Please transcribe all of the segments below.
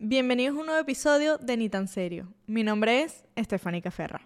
Bienvenidos a un nuevo episodio de Ni tan serio. Mi nombre es Estefánica Ferra.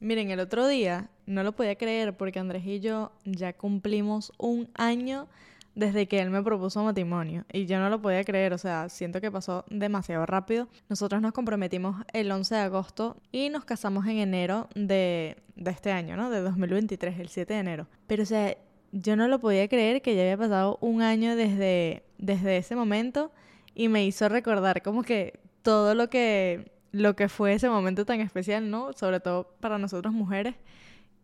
Miren, el otro día no lo podía creer porque Andrés y yo ya cumplimos un año desde que él me propuso matrimonio y yo no lo podía creer, o sea, siento que pasó demasiado rápido. Nosotros nos comprometimos el 11 de agosto y nos casamos en enero de, de este año, ¿no? De 2023, el 7 de enero. Pero, o sea, yo no lo podía creer que ya había pasado un año desde, desde ese momento y me hizo recordar como que todo lo que, lo que fue ese momento tan especial, ¿no? Sobre todo para nosotras mujeres,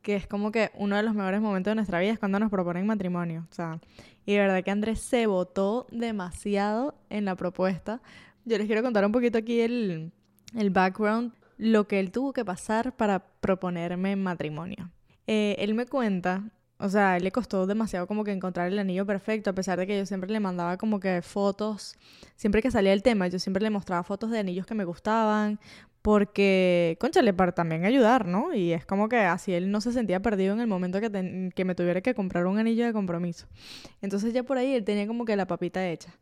que es como que uno de los mejores momentos de nuestra vida es cuando nos proponen matrimonio. O sea, y de verdad que Andrés se votó demasiado en la propuesta. Yo les quiero contar un poquito aquí el, el background, lo que él tuvo que pasar para proponerme matrimonio. Eh, él me cuenta o sea, él le costó demasiado como que encontrar el anillo perfecto, a pesar de que yo siempre le mandaba como que fotos, siempre que salía el tema, yo siempre le mostraba fotos de anillos que me gustaban, porque, conchale, para también ayudar, ¿no? Y es como que así él no se sentía perdido en el momento que, que me tuviera que comprar un anillo de compromiso. Entonces ya por ahí él tenía como que la papita hecha.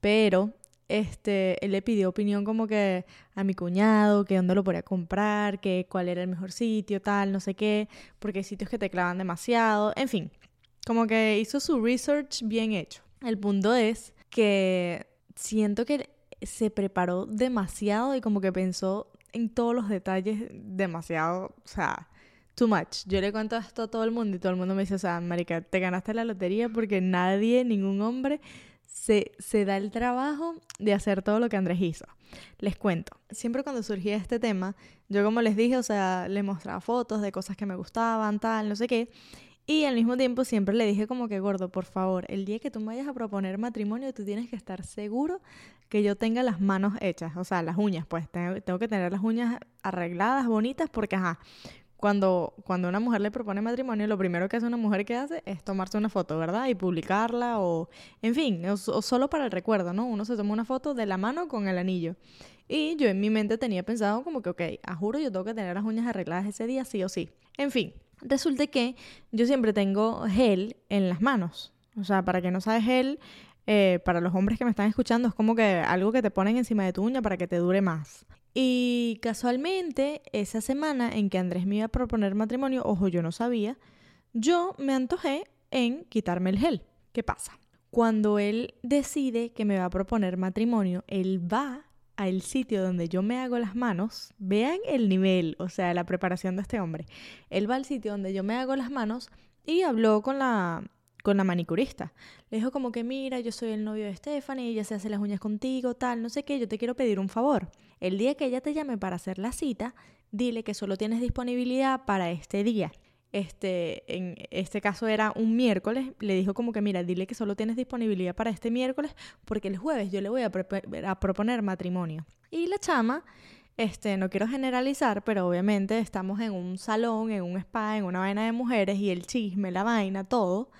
Pero este, él le pidió opinión como que a mi cuñado, que dónde lo podía comprar, que cuál era el mejor sitio, tal, no sé qué, porque hay sitios que te clavan demasiado, en fin, como que hizo su research bien hecho. El punto es que siento que se preparó demasiado y como que pensó en todos los detalles demasiado, o sea, too much. Yo le cuento esto a todo el mundo y todo el mundo me dice, o sea, marica, te ganaste la lotería porque nadie, ningún hombre se, da el trabajo de hacer todo lo que Andrés hizo. Les cuento, siempre cuando surgía este tema, yo como les dije, o sea, le mostraba fotos de cosas que me gustaban, tal, no sé qué, y al mismo tiempo siempre le dije como que, gordo, por favor, el día que tú me vayas a proponer matrimonio, tú tienes que estar seguro que yo tenga las manos hechas, o sea, las uñas, pues tengo, tengo que tener las uñas arregladas, bonitas, porque, ajá, cuando, cuando una mujer le propone matrimonio, lo primero que hace una mujer que hace es tomarse una foto, ¿verdad? Y publicarla o, en fin, o, solo para el recuerdo, ¿no? Uno se toma una foto de la mano con el anillo. Y yo en mi mente tenía pensado como que, ok, juro yo tengo que tener las uñas arregladas ese día, sí o sí. En fin, resulta que yo siempre tengo gel en las manos. O sea, para que no sabes gel, eh, para los hombres que me están escuchando, es como que algo que te ponen encima de tu uña para que te dure más. Y casualmente, esa semana en que Andrés me iba a proponer matrimonio, ojo, yo no sabía, yo me antojé en quitarme el gel. ¿Qué pasa? Cuando él decide que me va a proponer matrimonio, él va al sitio donde yo me hago las manos, vean el nivel, o sea, la preparación de este hombre. Él va al sitio donde yo me hago las manos y habló con la, con la manicurista. Le dijo como que, mira, yo soy el novio de Stephanie, ella se hace las uñas contigo, tal, no sé qué, yo te quiero pedir un favor. El día que ella te llame para hacer la cita, dile que solo tienes disponibilidad para este día. Este, en este caso era un miércoles, le dijo como que mira, dile que solo tienes disponibilidad para este miércoles porque el jueves yo le voy a, proponer matrimonio. Y la chama, este, no quiero generalizar, pero obviamente estamos en un salón, en un spa, en una vaina de mujeres y el chisme, la vaina, todo,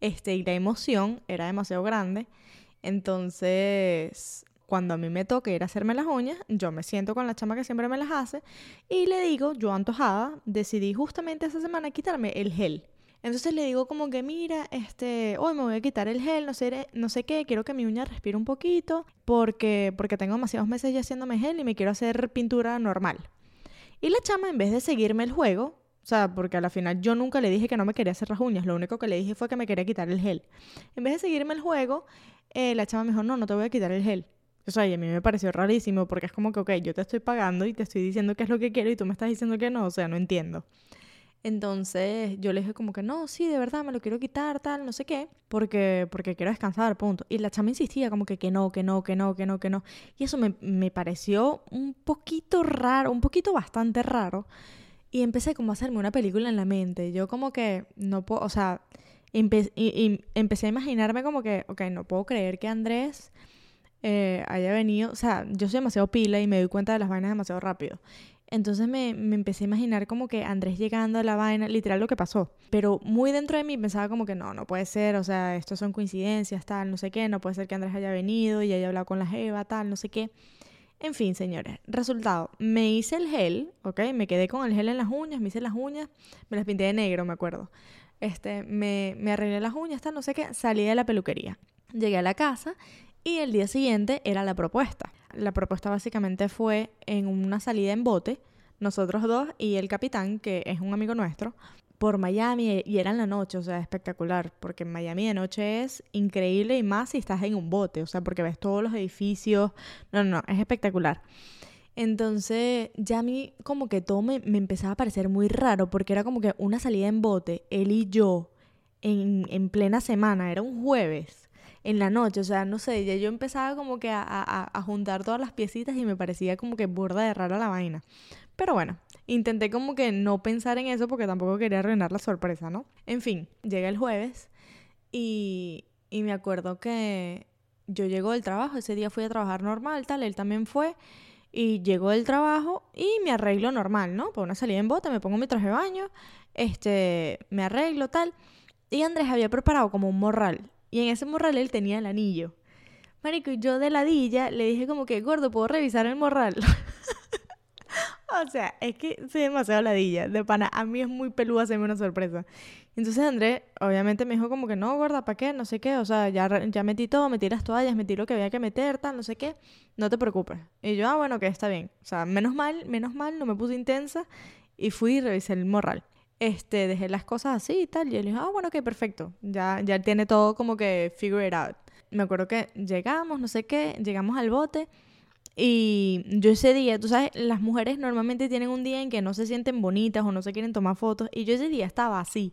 este, y la emoción era demasiado grande. Entonces, cuando a mí me toque ir a hacerme las uñas, yo me siento con la chama que siempre me las hace y le digo, yo antojada, decidí justamente esa semana quitarme el gel. Entonces le digo como que mira, este, hoy me voy a quitar el gel, no sé, no sé qué, quiero que mi uña respire un poquito porque, porque tengo demasiados meses ya haciéndome gel y me quiero hacer pintura normal. Y la chama, en vez de seguirme el juego, o sea, porque a la final yo nunca le dije que no me quería hacer las uñas, lo único que le dije fue que me quería quitar el gel. En vez de seguirme el juego, eh, la chama me dijo, no, no te voy a quitar el gel. O sea, y a mí me pareció rarísimo porque es como que, ok, yo te estoy pagando y te estoy diciendo qué es lo que quiero y tú me estás diciendo que no, o sea, no entiendo. Entonces yo le dije como que no, sí, de verdad me lo quiero quitar, tal, no sé qué, porque, porque quiero descansar, punto. Y la chama insistía como que que no, que no, que no, que no, que no. Y eso me, me pareció un poquito raro, un poquito bastante raro. Y empecé como a hacerme una película en la mente. Yo como que no puedo, o sea, y, empecé a imaginarme como que, ok, no puedo creer que Andrés eh, haya venido, o sea, yo soy demasiado pila y me doy cuenta de las vainas demasiado rápido. Entonces me, me, empecé a imaginar como que Andrés llegando a la vaina, literal lo que pasó. Pero muy dentro de mí pensaba como que no, no puede ser, o sea, esto son coincidencias, tal, no sé qué, no puede ser que Andrés haya venido y haya hablado con la Jeva, tal, no sé qué. En fin, señores, resultado, me hice el gel, ¿ok? Me quedé con el gel en las uñas, me hice las uñas, me las pinté de negro, me acuerdo. Este, me, me arreglé las uñas, tal, no sé qué, salí de la peluquería. Llegué a la casa y el día siguiente era la propuesta. La propuesta básicamente fue en una salida en bote, nosotros dos y el capitán, que es un amigo nuestro, por Miami y era en la noche, o sea, espectacular, porque en Miami de noche es increíble y más si estás en un bote, o sea, porque ves todos los edificios, no, no, no, es espectacular. Entonces ya a mí como que todo me, me, empezaba a parecer muy raro porque era como que una salida en bote, él y yo, en, en plena semana, era un jueves, en la noche, o sea, no sé, ya yo empezaba como que a, juntar todas las piecitas y me parecía como que burda de rara la vaina. Pero bueno, intenté como que no pensar en eso porque tampoco quería arruinar la sorpresa, ¿no? En fin, llega el jueves y, y me acuerdo que yo llego del trabajo, ese día fui a trabajar normal, tal, él también fue. Y llego del trabajo y me arreglo normal, ¿no? Por una salida en bote, me pongo mi traje de baño, este, me arreglo, tal. Y Andrés había preparado como un morral. Y en ese morral él tenía el anillo. Marico, y yo de ladilla le dije como que, gordo, ¿puedo revisar el morral? O sea, es que soy demasiado ladilla. De pana, a mí es muy peludo hacerme una sorpresa. Entonces André, obviamente, me dijo como que no, gorda, ¿para qué? No sé qué. O sea, ya, ya metí todo, metí las toallas, metí lo que había que meter, tal, no sé qué. No te preocupes. Y yo, ah, bueno, que está bien. O sea, menos mal, menos mal, no me puse intensa. Y fui y revisé el morral. Este, dejé las cosas así y tal. Y él dijo, ah, bueno, que perfecto. Ya, ya tiene todo como que figure it out. Me acuerdo que llegamos, no sé qué, llegamos al bote. Y yo ese día, tú sabes, las mujeres normalmente tienen un día en que no se sienten bonitas o no se quieren tomar fotos. Y yo ese día estaba así.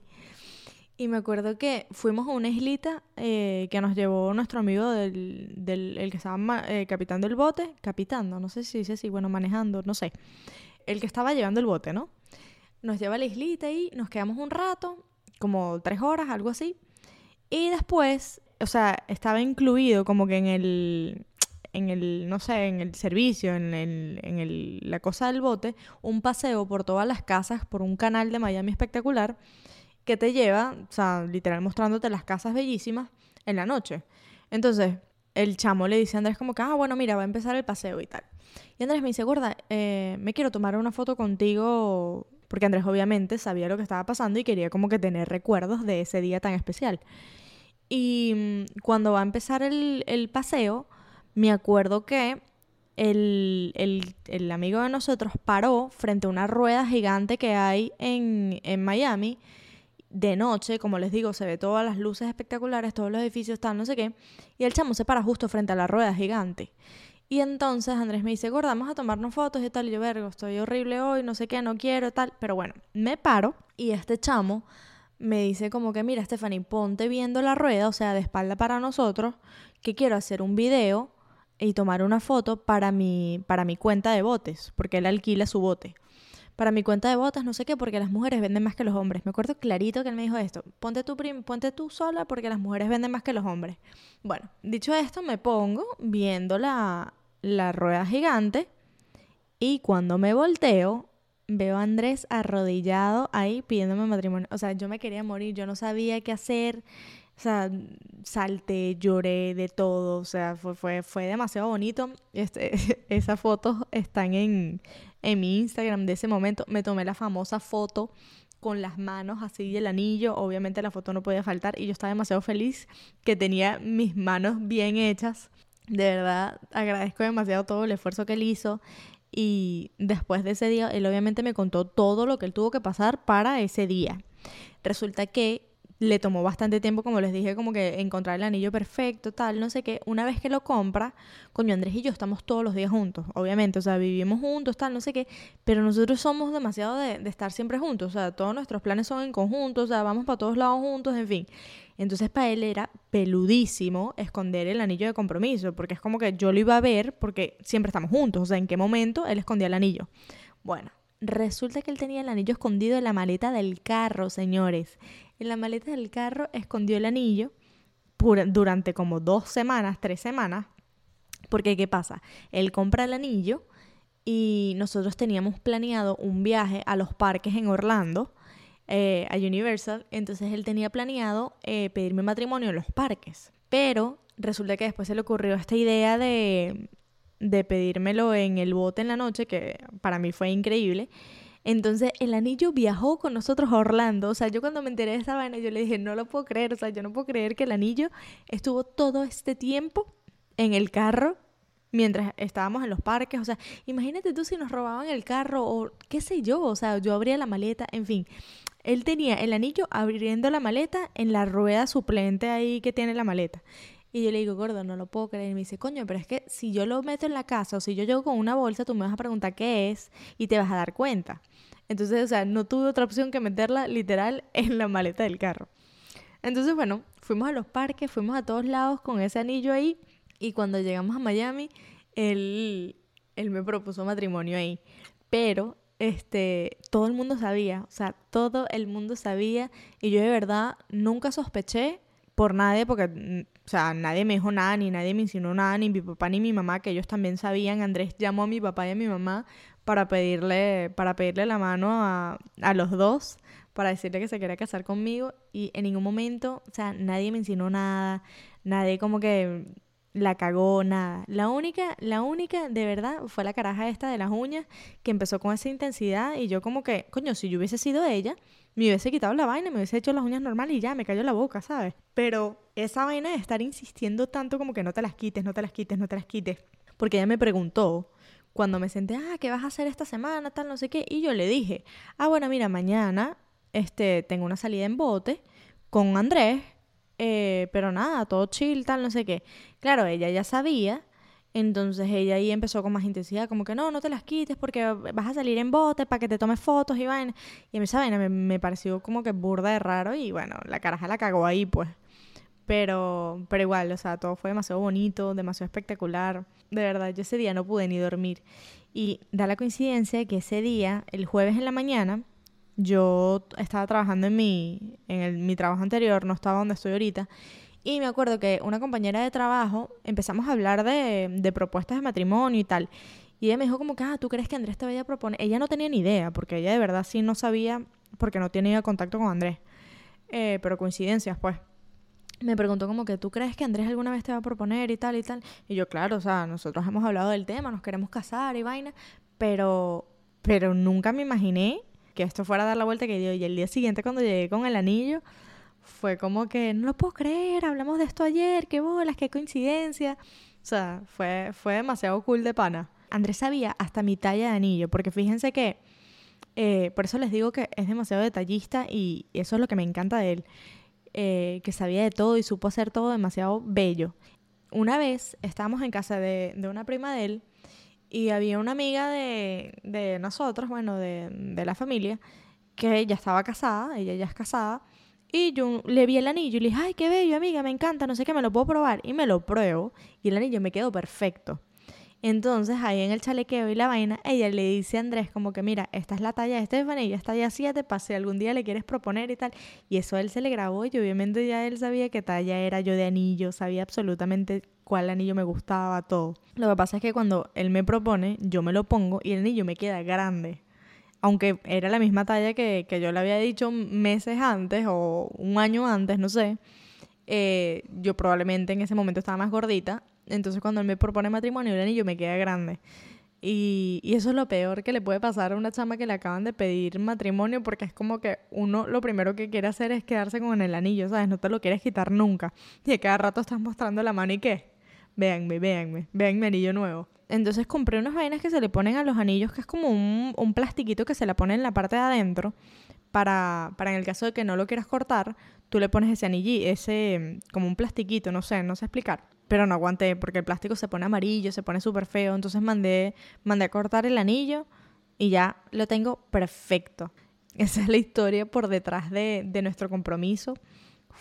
Y me acuerdo que fuimos a una islita eh, que nos llevó nuestro amigo del, del el que estaba eh, capitán del bote, capitando, no sé si dice así, bueno, manejando, no sé. El que estaba llevando el bote, ¿no? Nos lleva a la islita y nos quedamos un rato, como tres horas, algo así. Y después, o sea, estaba incluido como que en el, en el, no sé, en el servicio, en, el, en el, la cosa del bote, un paseo por todas las casas, por un canal de Miami espectacular, que te lleva, o sea, literal mostrándote las casas bellísimas en la noche. Entonces, el chamo le dice a Andrés como que, ah, bueno, mira, va a empezar el paseo y tal. Y Andrés me dice, gorda, eh, me quiero tomar una foto contigo, porque Andrés obviamente sabía lo que estaba pasando y quería como que tener recuerdos de ese día tan especial. Y mm, cuando va a empezar el, el paseo, me acuerdo que el, el, amigo de nosotros paró frente a una rueda gigante que hay en, en Miami de noche, como les digo, se ve todas las luces espectaculares, todos los edificios, tal, no sé qué, y el chamo se para justo frente a la rueda gigante. Y entonces Andrés me dice, gorda, vamos a tomarnos fotos y tal, y yo, vergo, estoy horrible hoy, no sé qué, no quiero, tal, pero bueno, me paro y este chamo me dice como que, mira, Stephanie, ponte viendo la rueda, o sea, de espalda para nosotros, que quiero hacer un video y tomar una foto para mi, para mi cuenta de botes, porque él alquila su bote. Para mi cuenta de botes, no sé qué, porque las mujeres venden más que los hombres. Me acuerdo clarito que él me dijo esto, ponte tú, ponte tú sola porque las mujeres venden más que los hombres. Bueno, dicho esto, me pongo viendo la, la rueda gigante y cuando me volteo, veo a Andrés arrodillado ahí pidiéndome matrimonio. O sea, yo me quería morir, yo no sabía qué hacer. O sea, salté, lloré de todo, o sea, fue, fue, fue demasiado bonito. Este, esas fotos están en, en mi Instagram de ese momento. Me tomé la famosa foto con las manos así el anillo. Obviamente la foto no podía faltar y yo estaba demasiado feliz que tenía mis manos bien hechas. De verdad, agradezco demasiado todo el esfuerzo que él hizo. Y después de ese día, él obviamente me contó todo lo que él tuvo que pasar para ese día. Resulta que le tomó bastante tiempo, como les dije, como que encontrar el anillo perfecto, tal, no sé qué. Una vez que lo compra, coño, Andrés y yo estamos todos los días juntos, obviamente, o sea, vivimos juntos, tal, no sé qué, pero nosotros somos demasiado de, de estar siempre juntos, o sea, todos nuestros planes son en conjunto, o sea, vamos para todos lados juntos, en fin. Entonces para él era peludísimo esconder el anillo de compromiso, porque es como que yo lo iba a ver porque siempre estamos juntos, o sea, en qué momento él escondía el anillo. Bueno, resulta que él tenía el anillo escondido en la maleta del carro, señores en la maleta del carro escondió el anillo durante como dos semanas, tres semanas, porque ¿qué pasa? Él compra el anillo y nosotros teníamos planeado un viaje a los parques en Orlando, eh, a Universal, entonces él tenía planeado eh, pedirme matrimonio en los parques, pero resulta que después se le ocurrió esta idea de, de pedírmelo en el bote en la noche, que para mí fue increíble, Entonces el anillo viajó con nosotros a Orlando. O sea, yo cuando me enteré de esa vaina, yo le dije, no lo puedo creer. O sea, yo no puedo creer que el anillo estuvo todo este tiempo en el carro mientras estábamos en los parques. O sea, imagínate tú si nos robaban el carro o qué sé yo. O sea, yo abría la maleta, en fin. Él tenía el anillo abriendo la maleta en la rueda suplente ahí que tiene la maleta. Y yo le digo, gordo, no lo puedo creer. Y me dice, coño, pero es que si yo lo meto en la casa o si yo llego con una bolsa, tú me vas a preguntar qué es y te vas a dar cuenta. Entonces, o sea, no tuve otra opción que meterla literal en la maleta del carro. Entonces, bueno, fuimos a los parques, fuimos a todos lados con ese anillo ahí. Y cuando llegamos a Miami, él, él me propuso matrimonio ahí. Pero este, todo el mundo sabía, o sea, todo el mundo sabía y yo de verdad nunca sospeché por nadie, porque, mm, o sea, nadie me dijo nada, ni nadie me insinuó nada, ni mi papá ni mi mamá, que ellos también sabían. Andrés llamó a mi papá y a mi mamá para pedirle, para pedirle la mano a, a los dos, para decirle que se quería casar conmigo y en ningún momento, o sea, nadie me insinuó nada, nadie como que la cagó, nada. La única, la única de verdad fue la caraja esta de las uñas que empezó con esa intensidad y yo como que, coño, si yo hubiese sido ella, me hubiese quitado la vaina, me hubiese hecho las uñas normales y ya, me cayó la boca, ¿sabes? Pero esa vaina de estar insistiendo tanto como que no te las quites, no te las quites, no te las quites, porque ella me preguntó cuando me senté, ah, ¿qué vas a hacer esta semana? Tal, no sé qué. Y yo le dije, ah, bueno, mira, mañana este, tengo una salida en bote con Andrés eh, pero nada, todo chill, tal, no sé qué. Claro, ella ya sabía, entonces ella ahí empezó con más intensidad, como que no, no te las quites porque vas a salir en bote para que te tomes fotos y vaina. Y a mí esa vaina me, me, pareció como que burda de raro y bueno, la caraja la cagó ahí, pues. Pero, pero igual, o sea, todo fue demasiado bonito, demasiado espectacular. De verdad, yo ese día no pude ni dormir. Y da la coincidencia que ese día, el jueves en la mañana, yo estaba trabajando en mi, en el, mi trabajo anterior, no estaba donde estoy ahorita, y me acuerdo que una compañera de trabajo empezamos a hablar de, de propuestas de matrimonio y tal. Y ella me dijo como que, ah, ¿tú crees que Andrés te vaya a proponer? Ella no tenía ni idea, porque ella de verdad sí no sabía, porque no tenía contacto con Andrés. Eh, pero coincidencias, pues. Me preguntó como que, ¿tú crees que Andrés alguna vez te va a proponer y tal y tal? Y yo, claro, o sea, nosotros hemos hablado del tema, nos queremos casar y vaina, pero, pero nunca me imaginé que esto fuera a dar la vuelta que dio. Y el día siguiente cuando llegué con el anillo, fue como que, no lo puedo creer, hablamos de esto ayer, qué bolas, qué coincidencia. O sea, fue, fue demasiado cool de pana. Andrés sabía hasta mi talla de anillo, porque fíjense que, eh, por eso les digo que es demasiado detallista y eso es lo que me encanta de él, eh, que sabía de todo y supo hacer todo demasiado bello. Una vez estábamos en casa de, de una prima de él y había una amiga de, de nosotros, bueno, de, de, la familia, que ya estaba casada, ella ya es casada, y yo le vi el anillo y le dije, ay, qué bello, amiga, me encanta, no sé qué, me lo puedo probar. Y me lo pruebo, y el anillo me quedó perfecto. Entonces, ahí en el chalequeo y la vaina, ella le dice a Andrés como que, mira, esta es la talla de Stephanie, ella está ya 7, pase algún día le quieres proponer y tal. Y eso él se le grabó y obviamente ya él sabía qué talla era yo de anillo, sabía absolutamente cuál anillo me gustaba, todo. Lo que pasa es que cuando él me propone, yo me lo pongo y el anillo me queda grande. Aunque era la misma talla que, que yo le había dicho meses antes o un año antes, no sé. Eh, yo probablemente en ese momento estaba más gordita entonces cuando él me propone matrimonio, el anillo me queda grande. Y, y, eso es lo peor que le puede pasar a una chama que le acaban de pedir matrimonio porque es como que uno lo primero que quiere hacer es quedarse con el anillo, ¿sabes? No te lo quieres quitar nunca. Y a cada rato estás mostrando la mano y qué. Véanme, véanme, véanme anillo nuevo. Entonces compré unas vainas que se le ponen a los anillos, que es como un, un plastiquito que se le pone en la parte de adentro para, para en el caso de que no lo quieras cortar, tú le pones ese anillo, ese como un plastiquito, no sé, no sé explicar pero no aguanté porque el plástico se pone amarillo, se pone súper feo. Entonces mandé, mandé a cortar el anillo y ya lo tengo perfecto. Esa es la historia por detrás de, de nuestro compromiso.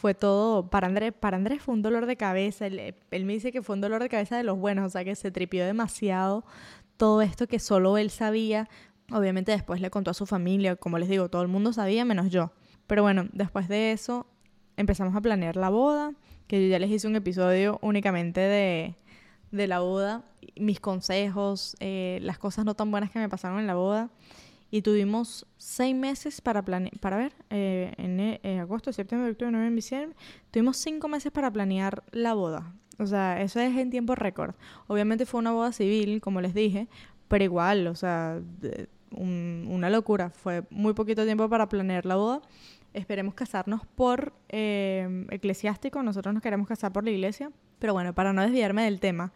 Fue todo, para Andrés, para Andrés fue un dolor de cabeza. Él, él me dice que fue un dolor de cabeza de los buenos, o sea que se tripió demasiado todo esto que solo él sabía. Obviamente después le contó a su familia, como les digo, todo el mundo sabía menos yo. Pero bueno, después de eso empezamos a planear la boda que yo ya les hice un episodio únicamente de, de la boda, mis consejos, eh, las cosas no tan buenas que me pasaron en la boda. Y tuvimos seis meses para planear, para ver, eh, en eh, agosto, septiembre, octubre, noviembre, diciembre, tuvimos cinco meses para planear la boda. O sea, eso es en tiempo récord. Obviamente fue una boda civil, como les dije, pero igual, o sea, una locura. Fue muy poquito tiempo para planear la boda. Esperemos casarnos por eh, eclesiástico, nosotros nos queremos casar por la iglesia. Pero bueno, para no desviarme del tema,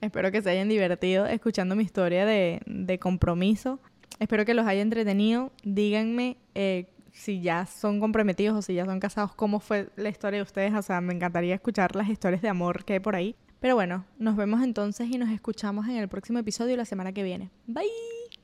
espero que se hayan divertido escuchando mi historia de, de compromiso. Espero que los haya entretenido. Díganme eh, si ya son comprometidos o si ya son casados, cómo fue la historia de ustedes. O sea, me encantaría escuchar las historias de amor que hay por ahí. Pero bueno, nos vemos entonces y nos escuchamos en el próximo episodio la semana que viene. Bye.